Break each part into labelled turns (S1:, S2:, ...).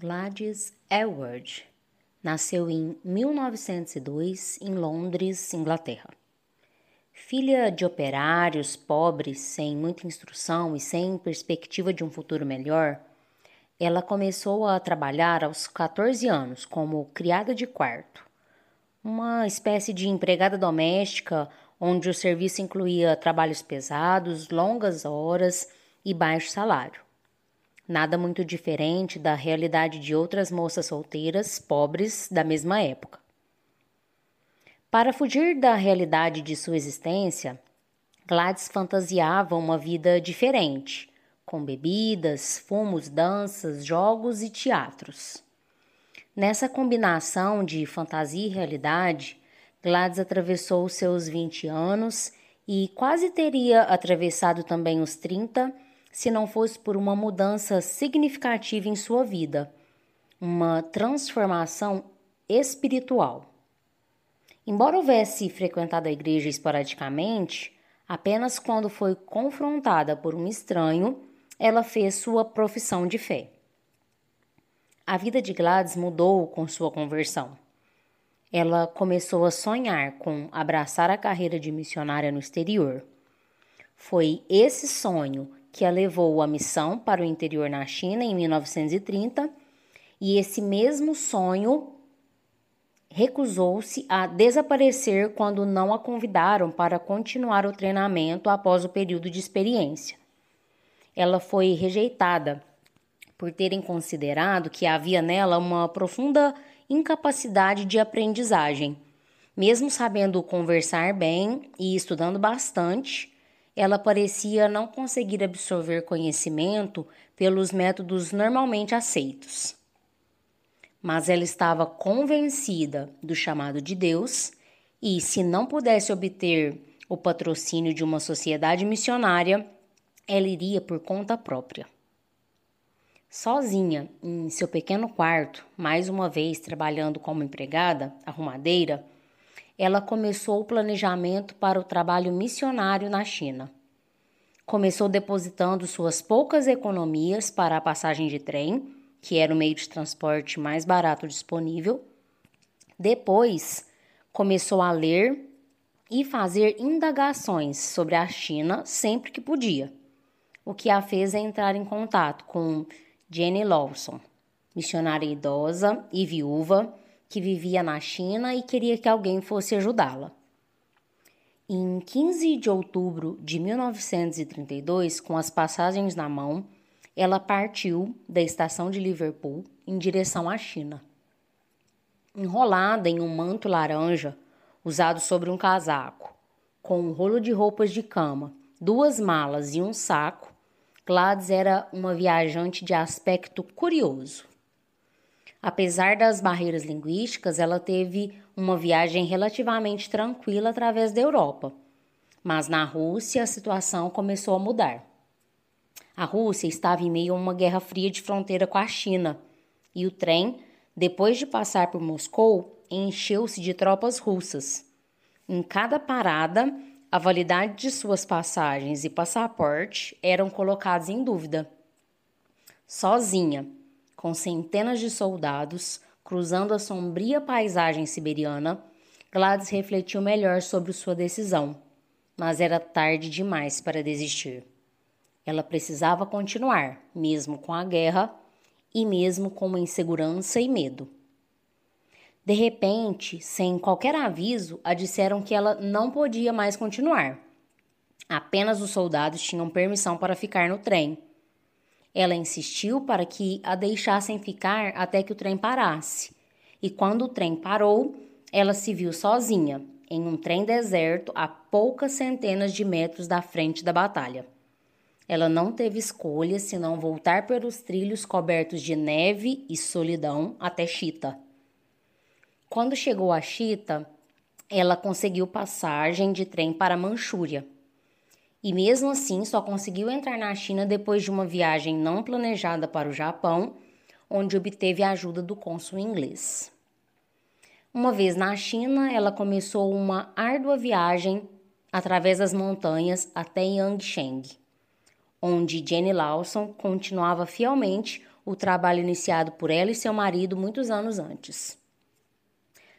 S1: Gladys Aylward nasceu em 1902 em Londres, Inglaterra. Filha de operários pobres, sem muita instrução e sem perspectiva de um futuro melhor, ela começou a trabalhar aos 14 anos como criada de quarto, uma espécie de empregada doméstica onde o serviço incluía trabalhos pesados, longas horas e baixo salário nada muito diferente da realidade de outras moças solteiras pobres da mesma época. Para fugir da realidade de sua existência, Gladys fantasiava uma vida diferente, com bebidas, fumos, danças, jogos e teatros. Nessa combinação de fantasia e realidade, Gladys atravessou seus 20 anos e quase teria atravessado também os 30 se não fosse por uma mudança significativa em sua vida, uma transformação espiritual. Embora houvesse frequentado a igreja esporadicamente, apenas quando foi confrontada por um estranho, ela fez sua profissão de fé. A vida de Gladys mudou com sua conversão. Ela começou a sonhar com abraçar a carreira de missionária no exterior. Foi esse sonho que a levou à missão para o interior na China em 1930, e esse mesmo sonho recusou-se a desaparecer quando não a convidaram para continuar o treinamento após o período de experiência. Ela foi rejeitada por terem considerado que havia nela uma profunda incapacidade de aprendizagem. Mesmo sabendo conversar bem e estudando bastante, ela parecia não conseguir absorver conhecimento pelos métodos normalmente aceitos. Mas ela estava convencida do chamado de Deus e, se não pudesse obter o patrocínio de uma sociedade missionária, ela iria por conta própria. Sozinha, em seu pequeno quarto, mais uma vez trabalhando como empregada, arrumadeira, ela começou o planejamento para o trabalho missionário na China. Começou depositando suas poucas economias para a passagem de trem, que era o meio de transporte mais barato disponível. Depois, começou a ler e fazer indagações sobre a China sempre que podia, o que a fez entrar em contato com Jenny Lawson, missionária idosa e viúva que vivia na China e queria que alguém fosse ajudá-la. Em 15 de outubro de 1932, com as passagens na mão, ela partiu da estação de Liverpool em direção à China. Enrolada em um manto laranja usado sobre um casaco, com um rolo de roupas de cama, duas malas e um saco, Gladys era uma viajante de aspecto curioso. Apesar das barreiras linguísticas, ela teve uma viagem relativamente tranquila através da Europa. Mas na Rússia a situação começou a mudar. A Rússia estava em meio a uma guerra fria de fronteira com a China, e o trem, depois de passar por Moscou, encheu-se de tropas russas. Em cada parada, a validade de suas passagens e passaporte eram colocados em dúvida. Sozinha, com centenas de soldados cruzando a sombria paisagem siberiana, Gladys refletiu melhor sobre sua decisão, mas era tarde demais para desistir. Ela precisava continuar, mesmo com a guerra e mesmo com insegurança e medo. De repente, sem qualquer aviso, a disseram que ela não podia mais continuar. Apenas os soldados tinham permissão para ficar no trem ela insistiu para que a deixassem ficar até que o trem parasse. E quando o trem parou, ela se viu sozinha, em um trem deserto a poucas centenas de metros da frente da batalha. Ela não teve escolha senão voltar pelos trilhos cobertos de neve e solidão até Chita. Quando chegou a Chita, ela conseguiu passagem de trem para Manchúria e mesmo assim só conseguiu entrar na China depois de uma viagem não planejada para o Japão, onde obteve a ajuda do cônsul inglês. Uma vez na China, ela começou uma árdua viagem através das montanhas até Yangsheng, onde Jenny Lawson continuava fielmente o trabalho iniciado por ela e seu marido muitos anos antes.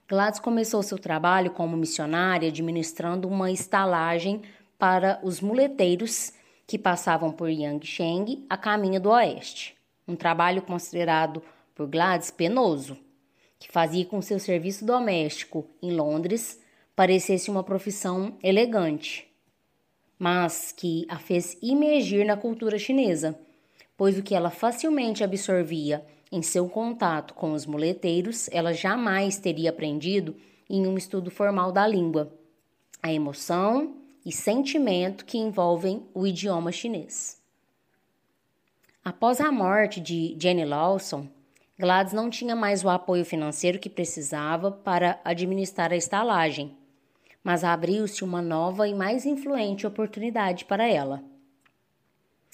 S1: Gladys começou seu trabalho como missionária administrando uma estalagem para os muleteiros que passavam por Yangsheng a caminho do oeste. Um trabalho considerado por Gladys penoso, que fazia com seu serviço doméstico em Londres parecesse uma profissão elegante, mas que a fez imergir na cultura chinesa, pois o que ela facilmente absorvia em seu contato com os muleteiros, ela jamais teria aprendido em um estudo formal da língua. A emoção e sentimento que envolvem o idioma chinês. Após a morte de Jenny Lawson, Gladys não tinha mais o apoio financeiro que precisava para administrar a estalagem, mas abriu-se uma nova e mais influente oportunidade para ela.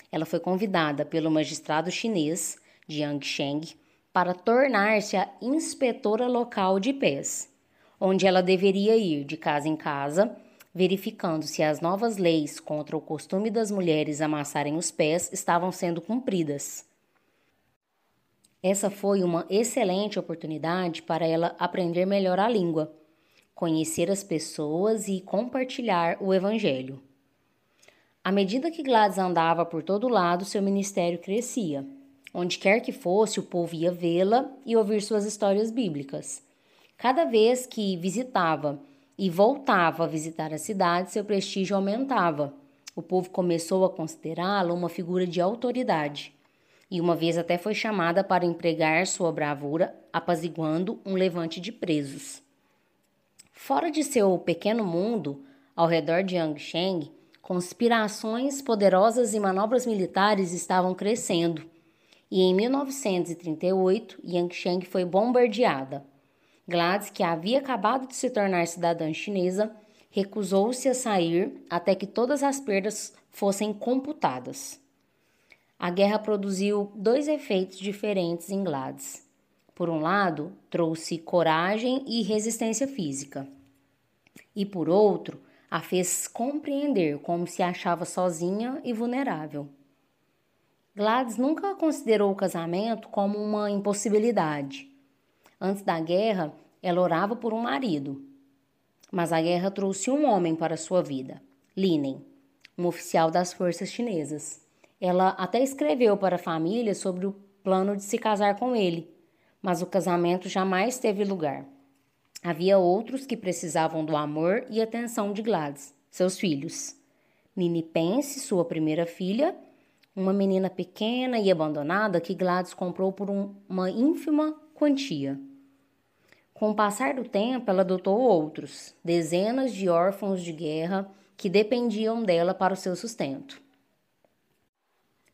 S1: Ela foi convidada pelo magistrado chinês Jiang Sheng para tornar-se a inspetora local de pés, onde ela deveria ir de casa em casa, verificando se as novas leis contra o costume das mulheres amassarem os pés estavam sendo cumpridas. Essa foi uma excelente oportunidade para ela aprender melhor a língua, conhecer as pessoas e compartilhar o Evangelho. À medida que Gladys andava por todo lado, seu ministério crescia. Onde quer que fosse, o povo ia vê-la e ouvir suas histórias bíblicas. Cada vez que visitava e voltava a visitar a cidade, seu prestígio aumentava. O povo começou a considerá-la uma figura de autoridade e uma vez até foi chamada para empregar sua bravura apaziguando um levante de presos. Fora de seu pequeno mundo, ao redor de Yangsheng, conspirações poderosas e manobras militares estavam crescendo, e em 1938 Yangsheng foi bombardeada. Gladys, que havia acabado de se tornar cidadã chinesa, recusou-se a sair até que todas as perdas fossem computadas. A guerra produziu dois efeitos diferentes em Gladys. Por um lado, trouxe coragem e resistência física, e por outro, a fez compreender como se achava sozinha e vulnerável. Gladys nunca considerou o casamento como uma impossibilidade. Antes da guerra, ela orava por um marido. Mas a guerra trouxe um homem para sua vida, Linen, um oficial das forças chinesas. Ela até escreveu para a família sobre o plano de se casar com ele, mas o casamento jamais teve lugar. Havia outros que precisavam do amor e atenção de Gladys, seus filhos. Nini Pence, sua primeira filha, uma menina pequena e abandonada que Gladys comprou por um, uma ínfima quantia. Com o passar do tempo, ela adotou outros, dezenas de órfãos de guerra que dependiam dela para o seu sustento.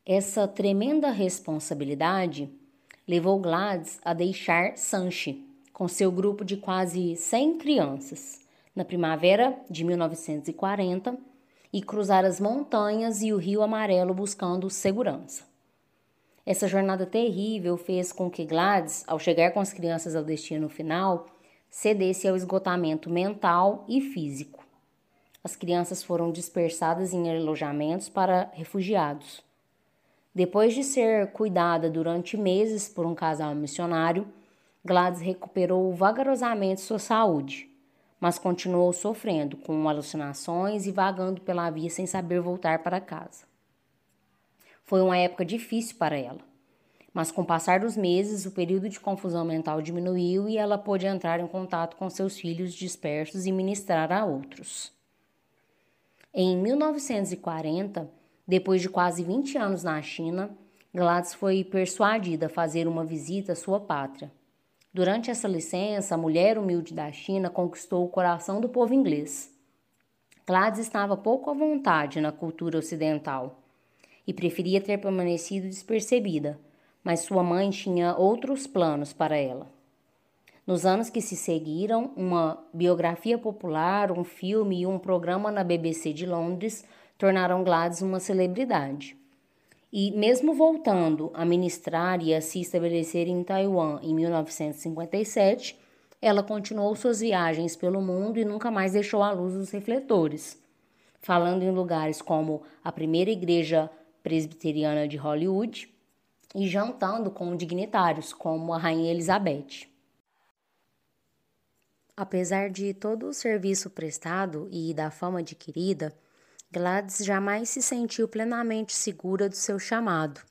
S1: Essa tremenda responsabilidade levou Gladys a deixar Sanche com seu grupo de quase 100 crianças na primavera de 1940 e cruzar as montanhas e o Rio Amarelo buscando segurança. Essa jornada terrível fez com que Gladys, ao chegar com as crianças ao destino final, cedesse ao esgotamento mental e físico. As crianças foram dispersadas em alojamentos para refugiados depois de ser cuidada durante meses por um casal missionário, Gladys recuperou vagarosamente sua saúde, mas continuou sofrendo com alucinações e vagando pela via sem saber voltar para casa. Foi uma época difícil para ela, mas com o passar dos meses, o período de confusão mental diminuiu e ela pôde entrar em contato com seus filhos dispersos e ministrar a outros. Em 1940, depois de quase 20 anos na China, Gladys foi persuadida a fazer uma visita à sua pátria. Durante essa licença, a mulher humilde da China conquistou o coração do povo inglês. Gladys estava pouco à vontade na cultura ocidental e preferia ter permanecido despercebida, mas sua mãe tinha outros planos para ela. Nos anos que se seguiram, uma biografia popular, um filme e um programa na BBC de Londres tornaram Gladys uma celebridade. E mesmo voltando a ministrar e a se estabelecer em Taiwan em 1957, ela continuou suas viagens pelo mundo e nunca mais deixou a luz dos refletores, falando em lugares como a primeira igreja presbiteriana de Hollywood, e jantando com dignitários como a Rainha Elizabeth. Apesar de todo o serviço prestado e da fama adquirida, Gladys jamais se sentiu plenamente segura do seu chamado,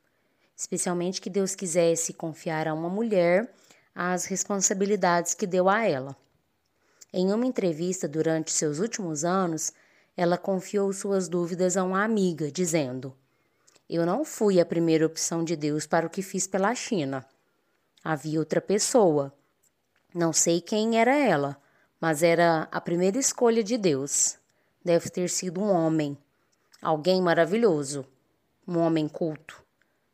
S1: especialmente que Deus quisesse confiar a uma mulher as responsabilidades que deu a ela. Em uma entrevista durante seus últimos anos, ela confiou suas dúvidas a uma amiga, dizendo: Eu não fui a primeira opção de Deus para o que fiz pela China. Havia outra pessoa. Não sei quem era ela, mas era a primeira escolha de Deus. Deve ter sido um homem, alguém maravilhoso, um homem culto.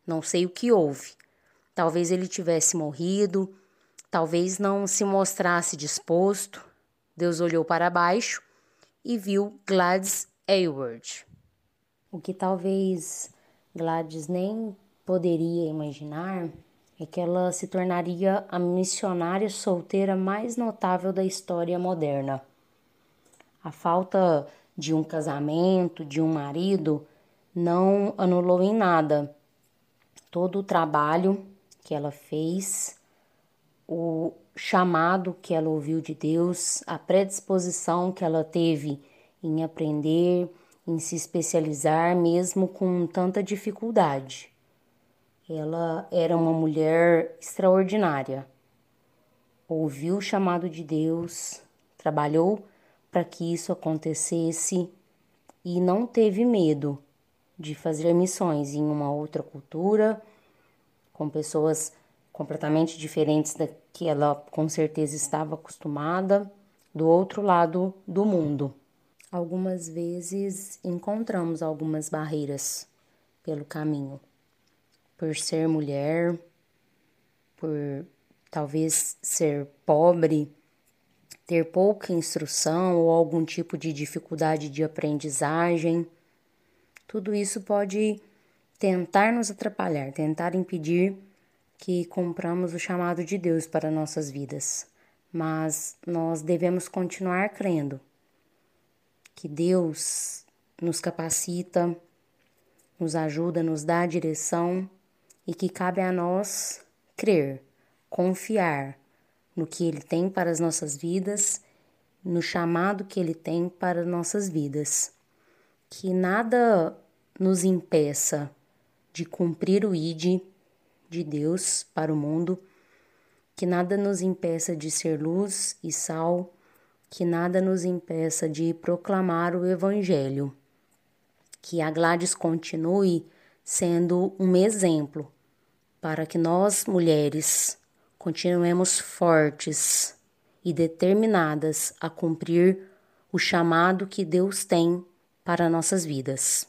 S1: Não sei o que houve. Talvez ele tivesse morrido, talvez não se mostrasse disposto. Deus olhou para baixo e viu Gladys Aylward. O que talvez Gladys nem poderia imaginar é que ela se tornaria a missionária solteira mais notável da história moderna. A falta de um casamento, de um marido, não anulou em nada todo o trabalho que ela fez, o chamado que ela ouviu de Deus, a predisposição que ela teve em aprender, em se especializar, mesmo com tanta dificuldade. Ela era uma mulher extraordinária. Ouviu o chamado de Deus, trabalhou para que isso acontecesse e não teve medo de fazer missões em uma outra cultura, com pessoas completamente diferentes da que ela com certeza estava acostumada, do outro lado do mundo. Algumas vezes encontramos algumas barreiras pelo caminho, por ser mulher, por talvez ser pobre, ter pouca instrução ou algum tipo de dificuldade de aprendizagem. Tudo isso pode tentar nos atrapalhar, tentar impedir que cumpramos o chamado de Deus para nossas vidas, mas nós devemos continuar crendo que Deus nos capacita, nos ajuda, nos dá a direção e que cabe a nós crer, confiar no que Ele tem para as nossas vidas, no chamado que Ele tem para nossas vidas. Que nada nos impeça de cumprir o ID de Deus para o mundo, que nada nos impeça de ser luz e sal, que nada nos impeça de proclamar o Evangelho, que a Gladys continue sendo um exemplo para que nós, mulheres, continuemos fortes e determinadas a cumprir o chamado que Deus tem para nossas vidas.